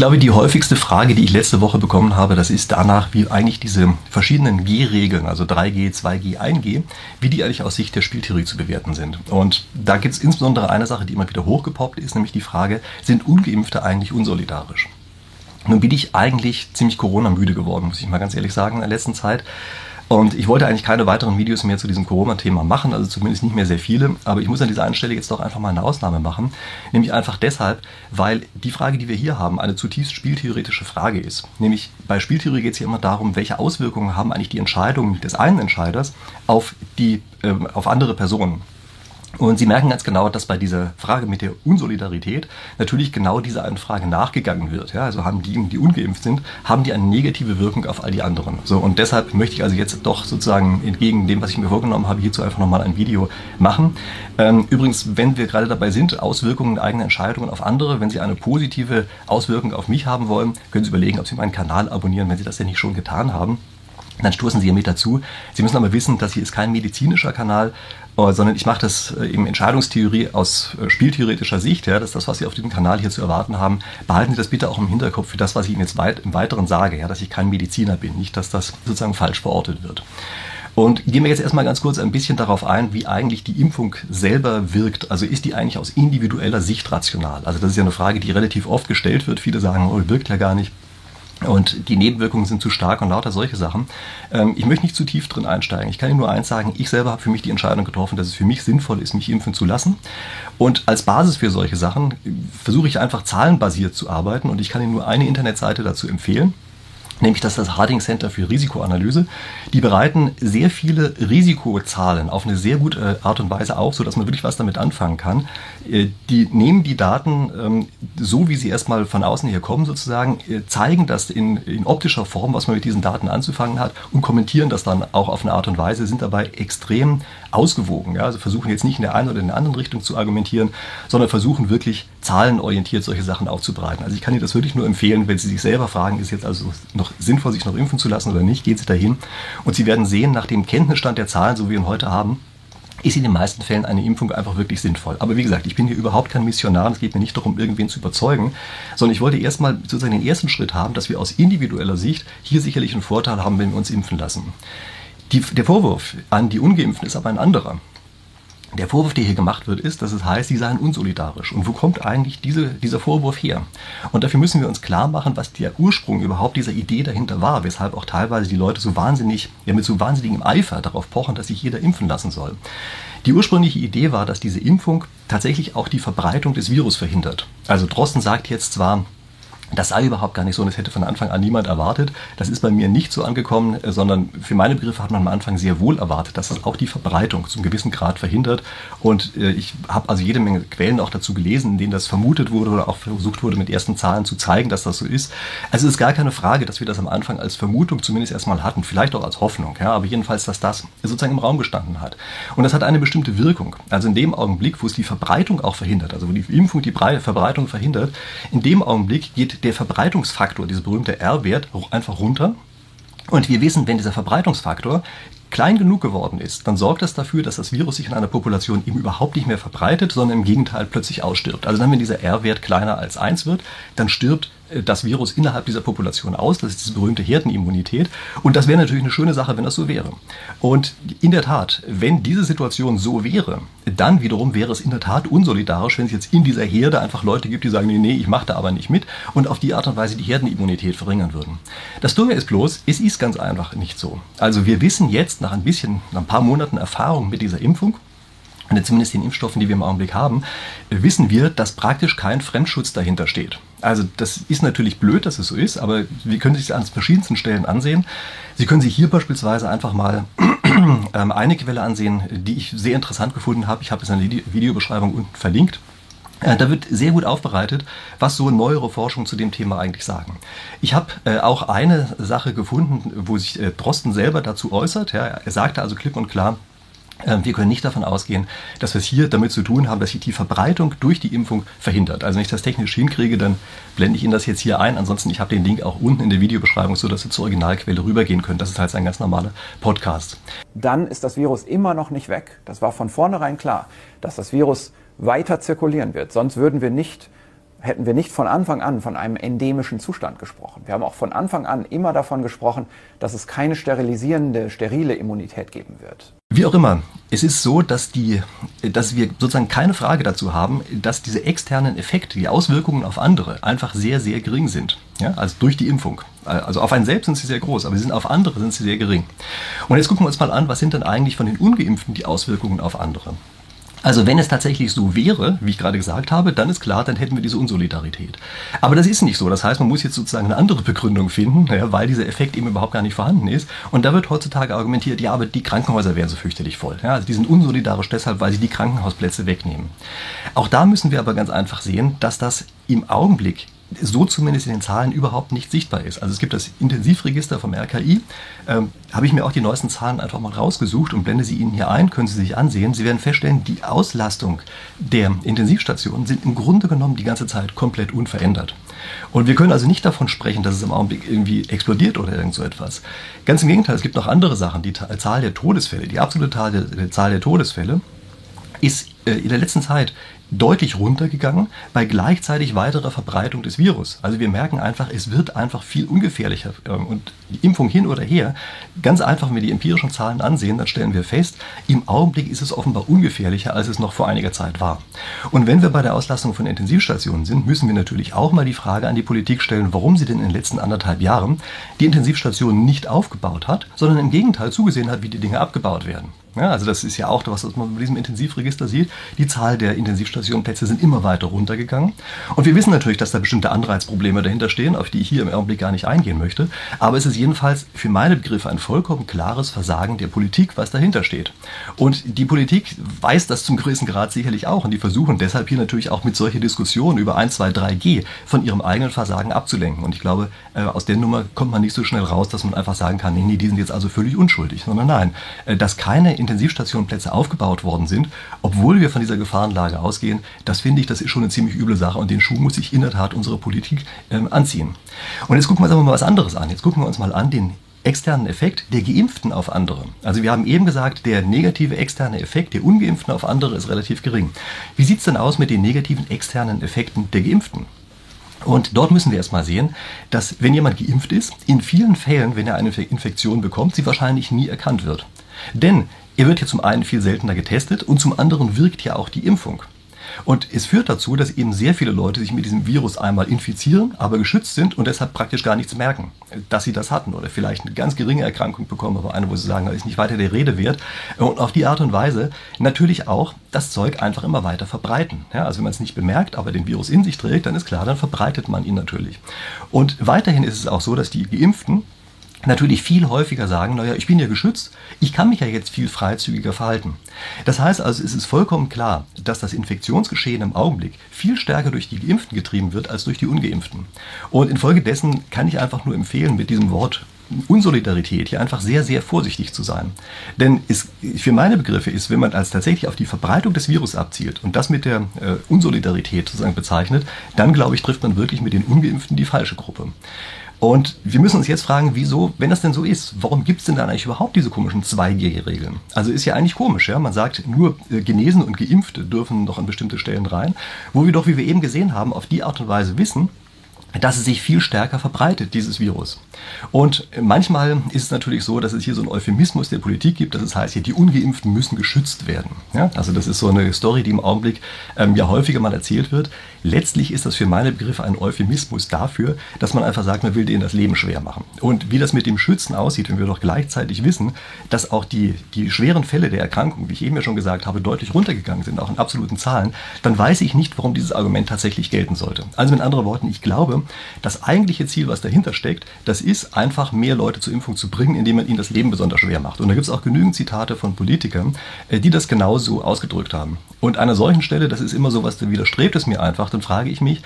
glaube, die häufigste Frage, die ich letzte Woche bekommen habe, das ist danach, wie eigentlich diese verschiedenen G-Regeln, also 3G, 2G, 1G, wie die eigentlich aus Sicht der Spieltheorie zu bewerten sind. Und da gibt es insbesondere eine Sache, die immer wieder hochgepoppt ist, nämlich die Frage, sind Ungeimpfte eigentlich unsolidarisch? Nun bin ich eigentlich ziemlich Corona-müde geworden, muss ich mal ganz ehrlich sagen, in der letzten Zeit. Und ich wollte eigentlich keine weiteren Videos mehr zu diesem Corona-Thema machen, also zumindest nicht mehr sehr viele. Aber ich muss an dieser einen Stelle jetzt doch einfach mal eine Ausnahme machen. Nämlich einfach deshalb, weil die Frage, die wir hier haben, eine zutiefst spieltheoretische Frage ist. Nämlich bei Spieltheorie geht es ja immer darum, welche Auswirkungen haben eigentlich die Entscheidungen des einen Entscheiders auf, die, äh, auf andere Personen. Und Sie merken ganz genau, dass bei dieser Frage mit der Unsolidarität natürlich genau dieser einen Frage nachgegangen wird. Ja, also haben die, die ungeimpft sind, haben die eine negative Wirkung auf all die anderen. So, und deshalb möchte ich also jetzt doch sozusagen entgegen dem, was ich mir vorgenommen habe, hierzu einfach nochmal ein Video machen. Ähm, übrigens, wenn wir gerade dabei sind, Auswirkungen eigener Entscheidungen auf andere, wenn Sie eine positive Auswirkung auf mich haben wollen, können Sie überlegen, ob Sie meinen Kanal abonnieren, wenn Sie das ja nicht schon getan haben dann stoßen Sie ja mit dazu. Sie müssen aber wissen, dass hier ist kein medizinischer Kanal, sondern ich mache das äh, eben Entscheidungstheorie aus äh, spieltheoretischer Sicht. Ja, das ist das, was Sie auf diesem Kanal hier zu erwarten haben. Behalten Sie das bitte auch im Hinterkopf für das, was ich Ihnen jetzt weit, im Weiteren sage, ja, dass ich kein Mediziner bin, nicht, dass das sozusagen falsch verortet wird. Und gehen wir jetzt erstmal ganz kurz ein bisschen darauf ein, wie eigentlich die Impfung selber wirkt. Also ist die eigentlich aus individueller Sicht rational? Also das ist ja eine Frage, die relativ oft gestellt wird. Viele sagen, oh, wirkt ja gar nicht. Und die Nebenwirkungen sind zu stark und lauter solche Sachen. Ähm, ich möchte nicht zu tief drin einsteigen. Ich kann Ihnen nur eins sagen, ich selber habe für mich die Entscheidung getroffen, dass es für mich sinnvoll ist, mich impfen zu lassen. Und als Basis für solche Sachen versuche ich einfach zahlenbasiert zu arbeiten und ich kann Ihnen nur eine Internetseite dazu empfehlen nämlich das das Harding Center für Risikoanalyse. Die bereiten sehr viele Risikozahlen auf eine sehr gute Art und Weise auf, sodass man wirklich was damit anfangen kann. Äh, die nehmen die Daten ähm, so, wie sie erstmal von außen her kommen, sozusagen, äh, zeigen das in, in optischer Form, was man mit diesen Daten anzufangen hat und kommentieren das dann auch auf eine Art und Weise, sind dabei extrem ausgewogen. Ja? Also versuchen jetzt nicht in der einen oder in der anderen Richtung zu argumentieren, sondern versuchen wirklich zahlenorientiert solche Sachen aufzubereiten. Also ich kann Ihnen das wirklich nur empfehlen, wenn Sie sich selber fragen, ist jetzt also noch sinnvoll, sich noch impfen zu lassen oder nicht, gehen Sie dahin und Sie werden sehen, nach dem Kenntnisstand der Zahlen, so wie wir ihn heute haben, ist in den meisten Fällen eine Impfung einfach wirklich sinnvoll. Aber wie gesagt, ich bin hier überhaupt kein Missionar, es geht mir nicht darum, irgendwen zu überzeugen, sondern ich wollte erstmal sozusagen den ersten Schritt haben, dass wir aus individueller Sicht hier sicherlich einen Vorteil haben, wenn wir uns impfen lassen. Die, der Vorwurf an die Ungeimpften ist aber ein anderer. Der Vorwurf, der hier gemacht wird, ist, dass es heißt, sie seien unsolidarisch. Und wo kommt eigentlich diese, dieser Vorwurf her? Und dafür müssen wir uns klar machen, was der Ursprung überhaupt dieser Idee dahinter war, weshalb auch teilweise die Leute so wahnsinnig, ja mit so wahnsinnigem Eifer darauf pochen, dass sich jeder impfen lassen soll. Die ursprüngliche Idee war, dass diese Impfung tatsächlich auch die Verbreitung des Virus verhindert. Also Drosten sagt jetzt zwar, das sei überhaupt gar nicht so und das hätte von Anfang an niemand erwartet. Das ist bei mir nicht so angekommen, äh, sondern für meine Begriffe hat man am Anfang sehr wohl erwartet, dass es auch die Verbreitung zum gewissen Grad verhindert. Und äh, ich habe also jede Menge Quellen auch dazu gelesen, in denen das vermutet wurde oder auch versucht wurde, mit ersten Zahlen zu zeigen, dass das so ist. Also es ist gar keine Frage, dass wir das am Anfang als Vermutung zumindest erstmal hatten, vielleicht auch als Hoffnung, ja, aber jedenfalls, dass das sozusagen im Raum gestanden hat. Und das hat eine bestimmte Wirkung. Also in dem Augenblick, wo es die Verbreitung auch verhindert, also wo die Impfung die Verbreitung verhindert, in dem Augenblick geht der Verbreitungsfaktor, dieser berühmte R-Wert, einfach runter. Und wir wissen, wenn dieser Verbreitungsfaktor klein genug geworden ist, dann sorgt das dafür, dass das Virus sich in einer Population eben überhaupt nicht mehr verbreitet, sondern im Gegenteil plötzlich ausstirbt. Also dann, wenn dieser R-Wert kleiner als 1 wird, dann stirbt das Virus innerhalb dieser Population aus. Das ist diese berühmte Herdenimmunität. Und das wäre natürlich eine schöne Sache, wenn das so wäre. Und in der Tat, wenn diese Situation so wäre, dann wiederum wäre es in der Tat unsolidarisch, wenn es jetzt in dieser Herde einfach Leute gibt, die sagen, nee, nee, ich mache da aber nicht mit und auf die Art und Weise die Herdenimmunität verringern würden. Das Dumme ist bloß, es ist ganz einfach nicht so. Also wir wissen jetzt, nach ein bisschen, nach ein paar Monaten Erfahrung mit dieser Impfung, und zumindest den Impfstoffen, die wir im Augenblick haben, wissen wir, dass praktisch kein Fremdschutz dahinter steht. Also das ist natürlich blöd, dass es so ist, aber wir können sich das an verschiedensten Stellen ansehen. Sie können sich hier beispielsweise einfach mal ähm, eine Quelle ansehen, die ich sehr interessant gefunden habe. Ich habe es in der Videobeschreibung unten verlinkt. Äh, da wird sehr gut aufbereitet, was so neuere Forschung zu dem Thema eigentlich sagen. Ich habe äh, auch eine Sache gefunden, wo sich äh, Drosten selber dazu äußert. Ja, er sagte also klipp und klar, wir können nicht davon ausgehen, dass wir es hier damit zu tun haben, dass sich die Verbreitung durch die Impfung verhindert. Also wenn ich das technisch hinkriege, dann blende ich Ihnen das jetzt hier ein. Ansonsten, ich habe den Link auch unten in der Videobeschreibung, sodass Sie zur Originalquelle rübergehen können. Das ist halt ein ganz normaler Podcast. Dann ist das Virus immer noch nicht weg. Das war von vornherein klar, dass das Virus weiter zirkulieren wird. Sonst würden wir nicht hätten wir nicht von Anfang an von einem endemischen Zustand gesprochen. Wir haben auch von Anfang an immer davon gesprochen, dass es keine sterilisierende, sterile Immunität geben wird. Wie auch immer, es ist so, dass, die, dass wir sozusagen keine Frage dazu haben, dass diese externen Effekte, die Auswirkungen auf andere einfach sehr, sehr gering sind. Ja, also durch die Impfung. Also auf einen selbst sind sie sehr groß, aber sie sind auf andere sind sie sehr gering. Und jetzt gucken wir uns mal an, was sind denn eigentlich von den Ungeimpften die Auswirkungen auf andere? Also wenn es tatsächlich so wäre, wie ich gerade gesagt habe, dann ist klar, dann hätten wir diese Unsolidarität. Aber das ist nicht so. Das heißt, man muss jetzt sozusagen eine andere Begründung finden, ja, weil dieser Effekt eben überhaupt gar nicht vorhanden ist. Und da wird heutzutage argumentiert, ja, aber die Krankenhäuser wären so fürchterlich voll. Ja, also die sind unsolidarisch deshalb, weil sie die Krankenhausplätze wegnehmen. Auch da müssen wir aber ganz einfach sehen, dass das im Augenblick so zumindest in den Zahlen überhaupt nicht sichtbar ist. Also es gibt das Intensivregister vom RKI, ähm, habe ich mir auch die neuesten Zahlen einfach mal rausgesucht und blende sie Ihnen hier ein, können Sie sich ansehen. Sie werden feststellen, die Auslastung der Intensivstationen sind im Grunde genommen die ganze Zeit komplett unverändert. Und wir können also nicht davon sprechen, dass es im Augenblick irgendwie explodiert oder irgend so etwas. Ganz im Gegenteil, es gibt noch andere Sachen. Die Zahl der Todesfälle, die absolute Zahl der Todesfälle ist in der letzten Zeit deutlich runtergegangen bei gleichzeitig weiterer Verbreitung des Virus. Also wir merken einfach, es wird einfach viel ungefährlicher. Ähm, und die Impfung hin oder her, ganz einfach, wenn wir die empirischen Zahlen ansehen, dann stellen wir fest, im Augenblick ist es offenbar ungefährlicher, als es noch vor einiger Zeit war. Und wenn wir bei der Auslastung von Intensivstationen sind, müssen wir natürlich auch mal die Frage an die Politik stellen, warum sie denn in den letzten anderthalb Jahren die Intensivstationen nicht aufgebaut hat, sondern im Gegenteil zugesehen hat, wie die Dinge abgebaut werden. Ja, also das ist ja auch das, was man bei diesem Intensivregister sieht. Die Zahl der Intensivstationenplätze sind immer weiter runtergegangen. Und wir wissen natürlich, dass da bestimmte Anreizprobleme dahinter stehen, auf die ich hier im Augenblick gar nicht eingehen möchte. Aber es ist jedenfalls für meine Begriffe ein vollkommen klares Versagen der Politik, was dahinter steht. Und die Politik weiß das zum größten Grad sicherlich auch. Und die versuchen deshalb hier natürlich auch mit solchen Diskussionen über 1, 2, 3G von ihrem eigenen Versagen abzulenken. Und ich glaube, äh, aus der Nummer kommt man nicht so schnell raus, dass man einfach sagen kann, nee, nee, die sind jetzt also völlig unschuldig. Sondern nein, äh, dass keine Intensivstationenplätze aufgebaut worden sind, obwohl wir von dieser Gefahrenlage ausgehen, das finde ich, das ist schon eine ziemlich üble Sache und den Schuh muss sich in der Tat unsere Politik ähm, anziehen. Und jetzt gucken wir uns aber mal was anderes an. Jetzt gucken wir uns mal an den externen Effekt der Geimpften auf andere. Also wir haben eben gesagt, der negative externe Effekt der Ungeimpften auf andere ist relativ gering. Wie sieht es denn aus mit den negativen externen Effekten der Geimpften? Und dort müssen wir erstmal sehen, dass wenn jemand geimpft ist, in vielen Fällen, wenn er eine Infektion bekommt, sie wahrscheinlich nie erkannt wird. Denn er wird ja zum einen viel seltener getestet und zum anderen wirkt ja auch die Impfung. Und es führt dazu, dass eben sehr viele Leute sich mit diesem Virus einmal infizieren, aber geschützt sind und deshalb praktisch gar nichts merken, dass sie das hatten oder vielleicht eine ganz geringe Erkrankung bekommen, aber eine, wo sie sagen, das ist nicht weiter der Rede wert. Und auf die Art und Weise natürlich auch das Zeug einfach immer weiter verbreiten. Ja, also wenn man es nicht bemerkt, aber den Virus in sich trägt, dann ist klar, dann verbreitet man ihn natürlich. Und weiterhin ist es auch so, dass die Geimpften natürlich viel häufiger sagen, naja, ich bin ja geschützt, ich kann mich ja jetzt viel freizügiger verhalten. Das heißt also, es ist vollkommen klar, dass das Infektionsgeschehen im Augenblick viel stärker durch die Geimpften getrieben wird als durch die Ungeimpften. Und infolgedessen kann ich einfach nur empfehlen, mit diesem Wort Unsolidarität hier einfach sehr, sehr vorsichtig zu sein. Denn es, für meine Begriffe ist, wenn man als tatsächlich auf die Verbreitung des Virus abzielt und das mit der äh, Unsolidarität sozusagen bezeichnet, dann glaube ich, trifft man wirklich mit den Ungeimpften die falsche Gruppe. Und wir müssen uns jetzt fragen, wieso, wenn das denn so ist, warum gibt es denn dann eigentlich überhaupt diese komischen 2G-Regeln? Also ist ja eigentlich komisch, ja. Man sagt, nur äh, Genesen und Geimpfte dürfen noch an bestimmte Stellen rein, wo wir doch, wie wir eben gesehen haben, auf die Art und Weise wissen, dass es sich viel stärker verbreitet, dieses Virus. Und manchmal ist es natürlich so, dass es hier so einen Euphemismus der Politik gibt, dass es heißt, hier, die Ungeimpften müssen geschützt werden. Ja? Also das ist so eine Story, die im Augenblick ähm, ja häufiger mal erzählt wird. Letztlich ist das für meine Begriffe ein Euphemismus dafür, dass man einfach sagt, man will denen das Leben schwer machen. Und wie das mit dem Schützen aussieht, wenn wir doch gleichzeitig wissen, dass auch die, die schweren Fälle der Erkrankung, wie ich eben ja schon gesagt habe, deutlich runtergegangen sind, auch in absoluten Zahlen, dann weiß ich nicht, warum dieses Argument tatsächlich gelten sollte. Also mit anderen Worten, ich glaube, das eigentliche Ziel, was dahinter steckt, das ist einfach mehr Leute zur Impfung zu bringen, indem man ihnen das Leben besonders schwer macht. Und da gibt es auch genügend Zitate von Politikern, äh, die das genauso ausgedrückt haben. Und an einer solchen Stelle, das ist immer so was, widerstrebt es mir einfach, dann frage ich mich,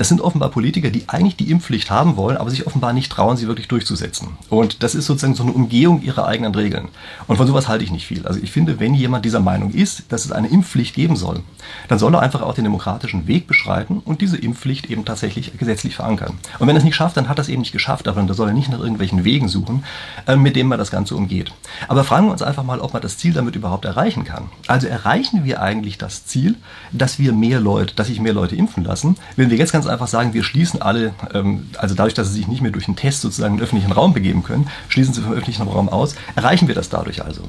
das sind offenbar Politiker, die eigentlich die Impfpflicht haben wollen, aber sich offenbar nicht trauen, sie wirklich durchzusetzen. Und das ist sozusagen so eine Umgehung ihrer eigenen Regeln. Und von sowas halte ich nicht viel. Also ich finde, wenn jemand dieser Meinung ist, dass es eine Impfpflicht geben soll, dann soll er einfach auch den demokratischen Weg beschreiten und diese Impfpflicht eben tatsächlich gesetzlich verankern. Und wenn er es nicht schafft, dann hat er es eben nicht geschafft, aber dann soll er nicht nach irgendwelchen Wegen suchen, äh, mit denen man das Ganze umgeht. Aber fragen wir uns einfach mal, ob man das Ziel damit überhaupt erreichen kann. Also erreichen wir eigentlich das Ziel, dass wir mehr Leute, dass sich mehr Leute impfen lassen, wenn wir jetzt ganz einfach sagen, wir schließen alle, ähm, also dadurch, dass sie sich nicht mehr durch einen Test sozusagen in den öffentlichen Raum begeben können, schließen sie vom öffentlichen Raum aus. Erreichen wir das dadurch also?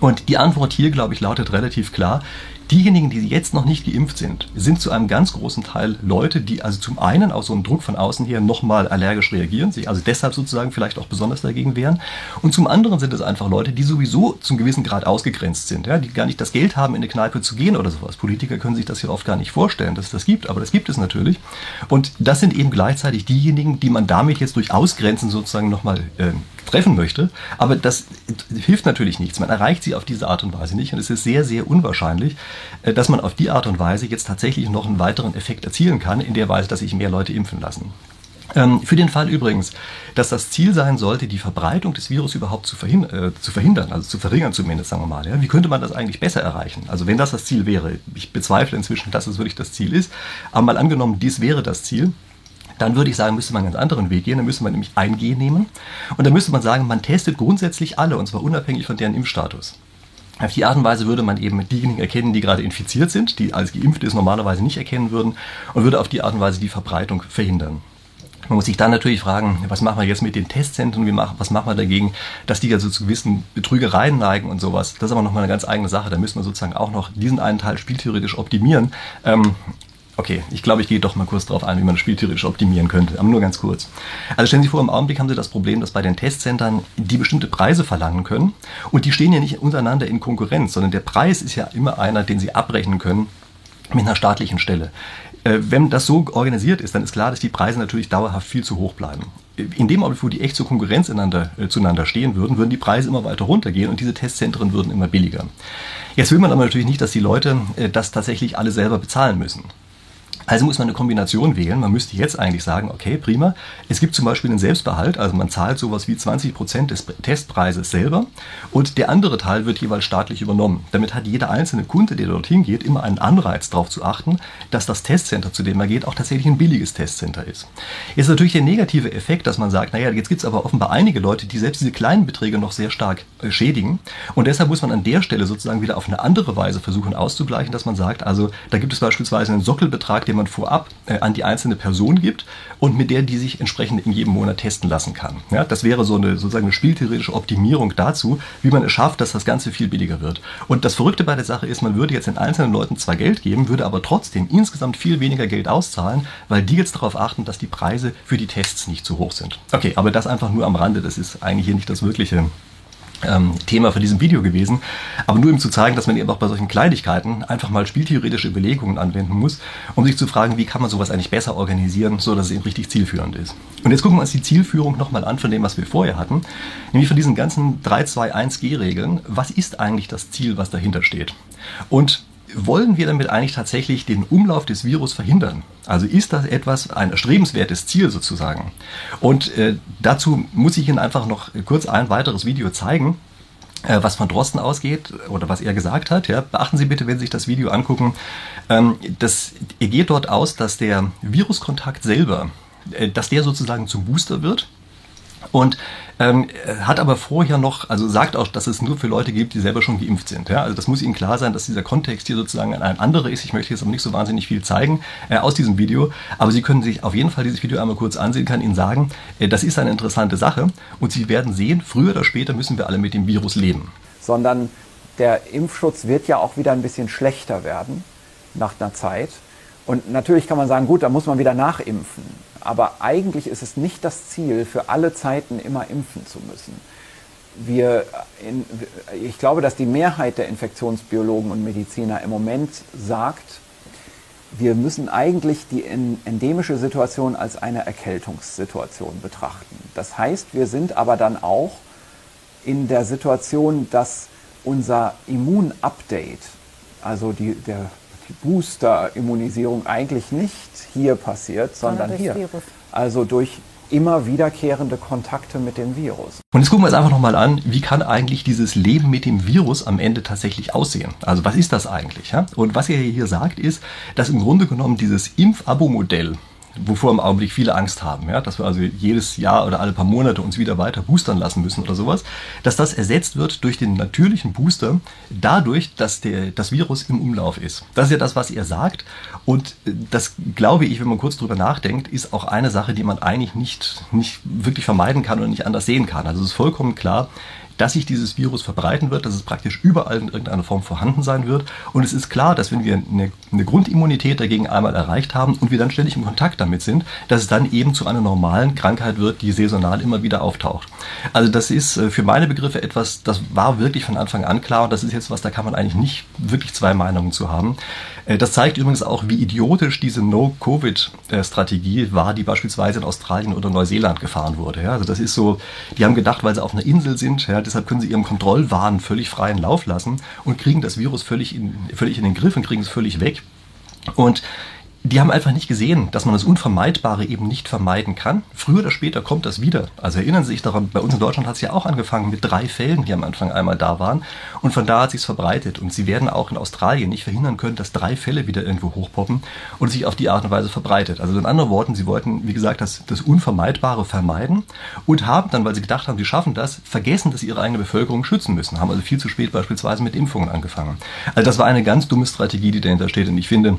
Und die Antwort hier, glaube ich, lautet relativ klar. Diejenigen, die jetzt noch nicht geimpft sind, sind zu einem ganz großen Teil Leute, die also zum einen aus so einem Druck von außen her nochmal allergisch reagieren, sich also deshalb sozusagen vielleicht auch besonders dagegen wehren. Und zum anderen sind es einfach Leute, die sowieso zum gewissen Grad ausgegrenzt sind, ja, die gar nicht das Geld haben, in eine Kneipe zu gehen oder sowas. Politiker können sich das ja oft gar nicht vorstellen, dass es das gibt, aber das gibt es natürlich. Und das sind eben gleichzeitig diejenigen, die man damit jetzt durch Ausgrenzen sozusagen nochmal äh, treffen möchte. Aber das hilft natürlich nichts. Man erreicht sie auf diese Art und Weise nicht. Und es ist sehr, sehr unwahrscheinlich, dass man auf die Art und Weise jetzt tatsächlich noch einen weiteren Effekt erzielen kann, in der Weise, dass sich mehr Leute impfen lassen. Ähm, für den Fall übrigens, dass das Ziel sein sollte, die Verbreitung des Virus überhaupt zu, verhin äh, zu verhindern, also zu verringern zumindest, sagen wir mal. Ja? Wie könnte man das eigentlich besser erreichen? Also wenn das das Ziel wäre, ich bezweifle inzwischen, dass es wirklich das Ziel ist, aber mal angenommen, dies wäre das Ziel, dann würde ich sagen, müsste man einen ganz anderen Weg gehen. Dann müsste man nämlich 1G nehmen. Und dann müsste man sagen, man testet grundsätzlich alle, und zwar unabhängig von deren Impfstatus. Auf die Art und Weise würde man eben diejenigen erkennen, die gerade infiziert sind, die als geimpft ist normalerweise nicht erkennen würden, und würde auf die Art und Weise die Verbreitung verhindern. Man muss sich dann natürlich fragen, was machen wir jetzt mit den Testzentren, wie machen, was machen wir dagegen, dass die also zu gewissen Betrügereien neigen und sowas. Das ist aber nochmal eine ganz eigene Sache. Da müssen wir sozusagen auch noch diesen einen Teil spieltheoretisch optimieren. Ähm, Okay, ich glaube, ich gehe doch mal kurz darauf ein, wie man das Spiel theoretisch optimieren könnte, aber nur ganz kurz. Also stellen Sie sich vor, im Augenblick haben Sie das Problem, dass bei den Testzentren die bestimmte Preise verlangen können und die stehen ja nicht untereinander in Konkurrenz, sondern der Preis ist ja immer einer, den Sie abrechnen können mit einer staatlichen Stelle. Äh, wenn das so organisiert ist, dann ist klar, dass die Preise natürlich dauerhaft viel zu hoch bleiben. In dem Augenblick, wo die echt zur Konkurrenz ineinander, äh, zueinander stehen würden, würden die Preise immer weiter runtergehen und diese Testzentren würden immer billiger. Jetzt will man aber natürlich nicht, dass die Leute äh, das tatsächlich alle selber bezahlen müssen. Also muss man eine Kombination wählen. Man müsste jetzt eigentlich sagen, okay, prima. Es gibt zum Beispiel einen Selbstbehalt, also man zahlt sowas wie 20 Prozent des Testpreises selber und der andere Teil wird jeweils staatlich übernommen. Damit hat jeder einzelne Kunde, der dorthin geht, immer einen Anreiz darauf zu achten, dass das Testcenter, zu dem er geht, auch tatsächlich ein billiges Testcenter ist. Jetzt ist natürlich der negative Effekt, dass man sagt, naja, jetzt gibt es aber offenbar einige Leute, die selbst diese kleinen Beträge noch sehr stark äh, schädigen und deshalb muss man an der Stelle sozusagen wieder auf eine andere Weise versuchen auszugleichen, dass man sagt, also da gibt es beispielsweise einen Sockelbetrag, den man vorab äh, an die einzelne Person gibt und mit der die sich entsprechend in jedem Monat testen lassen kann. Ja, das wäre so eine sozusagen eine spieltheoretische Optimierung dazu, wie man es schafft, dass das Ganze viel billiger wird. Und das Verrückte bei der Sache ist, man würde jetzt den einzelnen Leuten zwar Geld geben, würde aber trotzdem insgesamt viel weniger Geld auszahlen, weil die jetzt darauf achten, dass die Preise für die Tests nicht zu hoch sind. Okay, aber das einfach nur am Rande, das ist eigentlich hier nicht das wirkliche ähm, Thema für diesem Video gewesen. Aber nur um zu zeigen, dass man eben auch bei solchen Kleinigkeiten einfach mal spieltheoretische Überlegungen anwenden muss, um sich zu fragen, wie kann man sowas eigentlich besser organisieren, so dass es eben richtig zielführend ist. Und jetzt gucken wir uns die Zielführung nochmal an von dem, was wir vorher hatten, nämlich von diesen ganzen 3, 2, 1 G-Regeln. Was ist eigentlich das Ziel, was dahinter steht? Und wollen wir damit eigentlich tatsächlich den Umlauf des Virus verhindern? Also ist das etwas, ein erstrebenswertes Ziel sozusagen? Und äh, dazu muss ich Ihnen einfach noch kurz ein weiteres Video zeigen, äh, was von Drosten ausgeht oder was er gesagt hat. Ja. Beachten Sie bitte, wenn Sie sich das Video angucken, ähm, das, er geht dort aus, dass der Viruskontakt selber, äh, dass der sozusagen zum Booster wird und ähm, hat aber vorher noch, also sagt auch, dass es nur für Leute gibt, die selber schon geimpft sind. Ja? Also das muss Ihnen klar sein, dass dieser Kontext hier sozusagen ein anderer ist. Ich möchte jetzt aber nicht so wahnsinnig viel zeigen äh, aus diesem Video, aber Sie können sich auf jeden Fall dieses Video einmal kurz ansehen, kann Ihnen sagen, äh, das ist eine interessante Sache und Sie werden sehen, früher oder später müssen wir alle mit dem Virus leben. Sondern der Impfschutz wird ja auch wieder ein bisschen schlechter werden nach einer Zeit. Und natürlich kann man sagen, gut, da muss man wieder nachimpfen. Aber eigentlich ist es nicht das Ziel, für alle Zeiten immer impfen zu müssen. Wir in, ich glaube, dass die Mehrheit der Infektionsbiologen und Mediziner im Moment sagt, wir müssen eigentlich die endemische Situation als eine Erkältungssituation betrachten. Das heißt, wir sind aber dann auch in der Situation, dass unser Immunupdate, also die, der Booster-Immunisierung eigentlich nicht hier passiert, sondern, sondern hier. Virus. Also durch immer wiederkehrende Kontakte mit dem Virus. Und jetzt gucken wir uns einfach nochmal an, wie kann eigentlich dieses Leben mit dem Virus am Ende tatsächlich aussehen? Also was ist das eigentlich? Ja? Und was er hier sagt, ist, dass im Grunde genommen dieses Impf-Abo-Modell, wovor im Augenblick viele Angst haben, ja, dass wir also jedes Jahr oder alle paar Monate uns wieder weiter boostern lassen müssen oder sowas, dass das ersetzt wird durch den natürlichen Booster, dadurch, dass der, das Virus im Umlauf ist. Das ist ja das, was er sagt. Und das glaube ich, wenn man kurz drüber nachdenkt, ist auch eine Sache, die man eigentlich nicht, nicht wirklich vermeiden kann und nicht anders sehen kann. Also es ist vollkommen klar, dass sich dieses Virus verbreiten wird, dass es praktisch überall in irgendeiner Form vorhanden sein wird. Und es ist klar, dass wenn wir eine, eine Grundimmunität dagegen einmal erreicht haben und wir dann ständig in Kontakt damit sind, dass es dann eben zu einer normalen Krankheit wird, die saisonal immer wieder auftaucht. Also das ist äh, für meine Begriffe etwas, das war wirklich von Anfang an klar und das ist jetzt was, da kann man eigentlich nicht wirklich zwei Meinungen zu haben. Äh, das zeigt übrigens auch, wie idiotisch diese No-Covid-Strategie war, die beispielsweise in Australien oder Neuseeland gefahren wurde. Also das ist so, die haben gedacht, weil sie auf einer Insel sind, deshalb können sie ihrem Kontrollwahn völlig freien Lauf lassen und kriegen das Virus völlig in, völlig in den Griff und kriegen es völlig weg. Und die haben einfach nicht gesehen, dass man das Unvermeidbare eben nicht vermeiden kann. Früher oder später kommt das wieder. Also erinnern Sie sich daran, bei uns in Deutschland hat es ja auch angefangen mit drei Fällen, die am Anfang einmal da waren. Und von da hat sich verbreitet. Und Sie werden auch in Australien nicht verhindern können, dass drei Fälle wieder irgendwo hochpoppen und sich auf die Art und Weise verbreitet. Also in anderen Worten, Sie wollten, wie gesagt, das, das Unvermeidbare vermeiden und haben dann, weil Sie gedacht haben, Sie schaffen das, vergessen, dass Sie Ihre eigene Bevölkerung schützen müssen. Haben also viel zu spät beispielsweise mit Impfungen angefangen. Also das war eine ganz dumme Strategie, die dahinter steht. Und ich finde,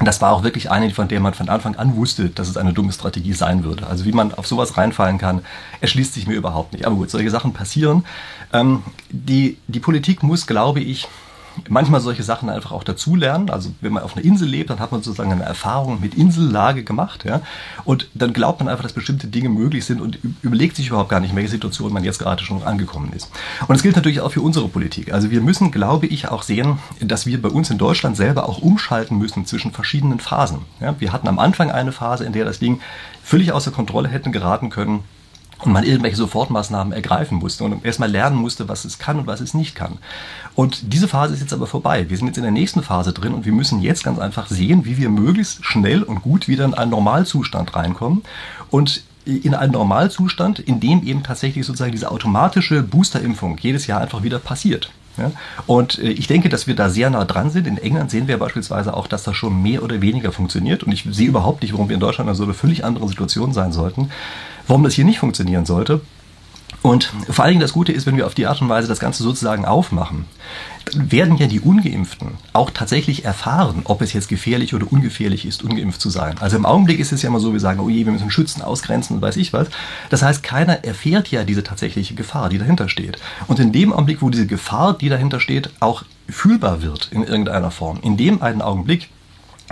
das war auch wirklich eine, von der man von Anfang an wusste, dass es eine dumme Strategie sein würde. Also wie man auf sowas reinfallen kann, erschließt sich mir überhaupt nicht. Aber gut, solche Sachen passieren. Ähm, die, die Politik muss, glaube ich, manchmal solche Sachen einfach auch dazulernen. Also wenn man auf einer Insel lebt, dann hat man sozusagen eine Erfahrung mit Insellage gemacht. Ja? Und dann glaubt man einfach, dass bestimmte Dinge möglich sind und überlegt sich überhaupt gar nicht, in welche Situation man jetzt gerade schon angekommen ist. Und es gilt natürlich auch für unsere Politik. Also wir müssen, glaube ich, auch sehen, dass wir bei uns in Deutschland selber auch umschalten müssen zwischen verschiedenen Phasen. Ja? Wir hatten am Anfang eine Phase, in der das Ding völlig außer Kontrolle hätten geraten können und man irgendwelche Sofortmaßnahmen ergreifen musste und erstmal lernen musste, was es kann und was es nicht kann. Und diese Phase ist jetzt aber vorbei. Wir sind jetzt in der nächsten Phase drin und wir müssen jetzt ganz einfach sehen, wie wir möglichst schnell und gut wieder in einen Normalzustand reinkommen und in einen Normalzustand, in dem eben tatsächlich sozusagen diese automatische Boosterimpfung jedes Jahr einfach wieder passiert. Ja? Und äh, ich denke, dass wir da sehr nah dran sind. In England sehen wir beispielsweise auch, dass das schon mehr oder weniger funktioniert. Und ich sehe überhaupt nicht, warum wir in Deutschland in so einer völlig anderen Situation sein sollten warum das hier nicht funktionieren sollte. Und vor allen Dingen das Gute ist, wenn wir auf die Art und Weise das Ganze sozusagen aufmachen, dann werden ja die Ungeimpften auch tatsächlich erfahren, ob es jetzt gefährlich oder ungefährlich ist, ungeimpft zu sein. Also im Augenblick ist es ja immer so, wir sagen, oh je, wir müssen schützen, ausgrenzen und weiß ich was. Das heißt, keiner erfährt ja diese tatsächliche Gefahr, die dahinter steht. Und in dem Augenblick, wo diese Gefahr, die dahinter steht, auch fühlbar wird in irgendeiner Form, in dem einen Augenblick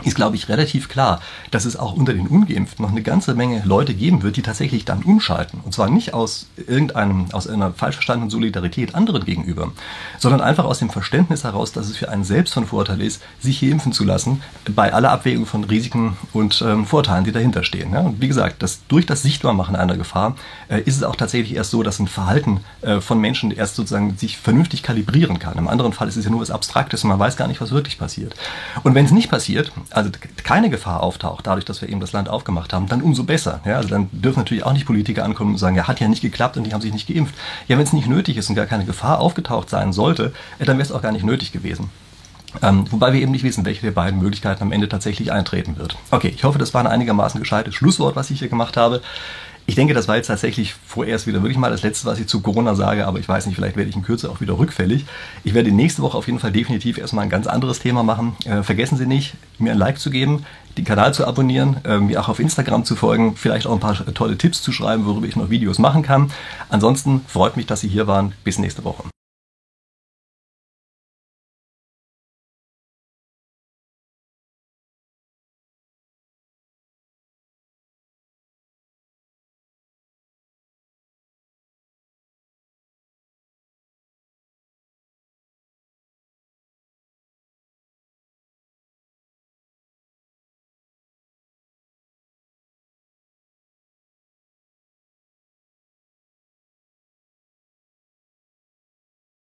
ist, glaube ich, relativ klar, dass es auch unter den Ungeimpften noch eine ganze Menge Leute geben wird, die tatsächlich dann umschalten. Und zwar nicht aus irgendeinem, aus einer falsch verstandenen Solidarität anderen gegenüber, sondern einfach aus dem Verständnis heraus, dass es für einen selbst von Vorteil ist, sich hier impfen zu lassen, bei aller Abwägung von Risiken und ähm, Vorteilen, die dahinter stehen. Ja? Und wie gesagt, das, durch das Sichtbarmachen einer Gefahr äh, ist es auch tatsächlich erst so, dass ein Verhalten äh, von Menschen erst sozusagen sich vernünftig kalibrieren kann. Im anderen Fall ist es ja nur was Abstraktes und man weiß gar nicht, was wirklich passiert. Und wenn es nicht passiert, also keine Gefahr auftaucht, dadurch, dass wir eben das Land aufgemacht haben, dann umso besser. Ja, also dann dürfen natürlich auch nicht Politiker ankommen und sagen, ja, hat ja nicht geklappt und die haben sich nicht geimpft. Ja, wenn es nicht nötig ist und gar keine Gefahr aufgetaucht sein sollte, dann wäre es auch gar nicht nötig gewesen. Ähm, wobei wir eben nicht wissen, welche der beiden Möglichkeiten am Ende tatsächlich eintreten wird. Okay, ich hoffe, das war ein einigermaßen gescheites Schlusswort, was ich hier gemacht habe. Ich denke, das war jetzt tatsächlich vorerst wieder wirklich mal das Letzte, was ich zu Corona sage, aber ich weiß nicht, vielleicht werde ich in Kürze auch wieder rückfällig. Ich werde nächste Woche auf jeden Fall definitiv erstmal ein ganz anderes Thema machen. Äh, vergessen Sie nicht, mir ein Like zu geben, den Kanal zu abonnieren, äh, mir auch auf Instagram zu folgen, vielleicht auch ein paar tolle Tipps zu schreiben, worüber ich noch Videos machen kann. Ansonsten freut mich, dass Sie hier waren. Bis nächste Woche.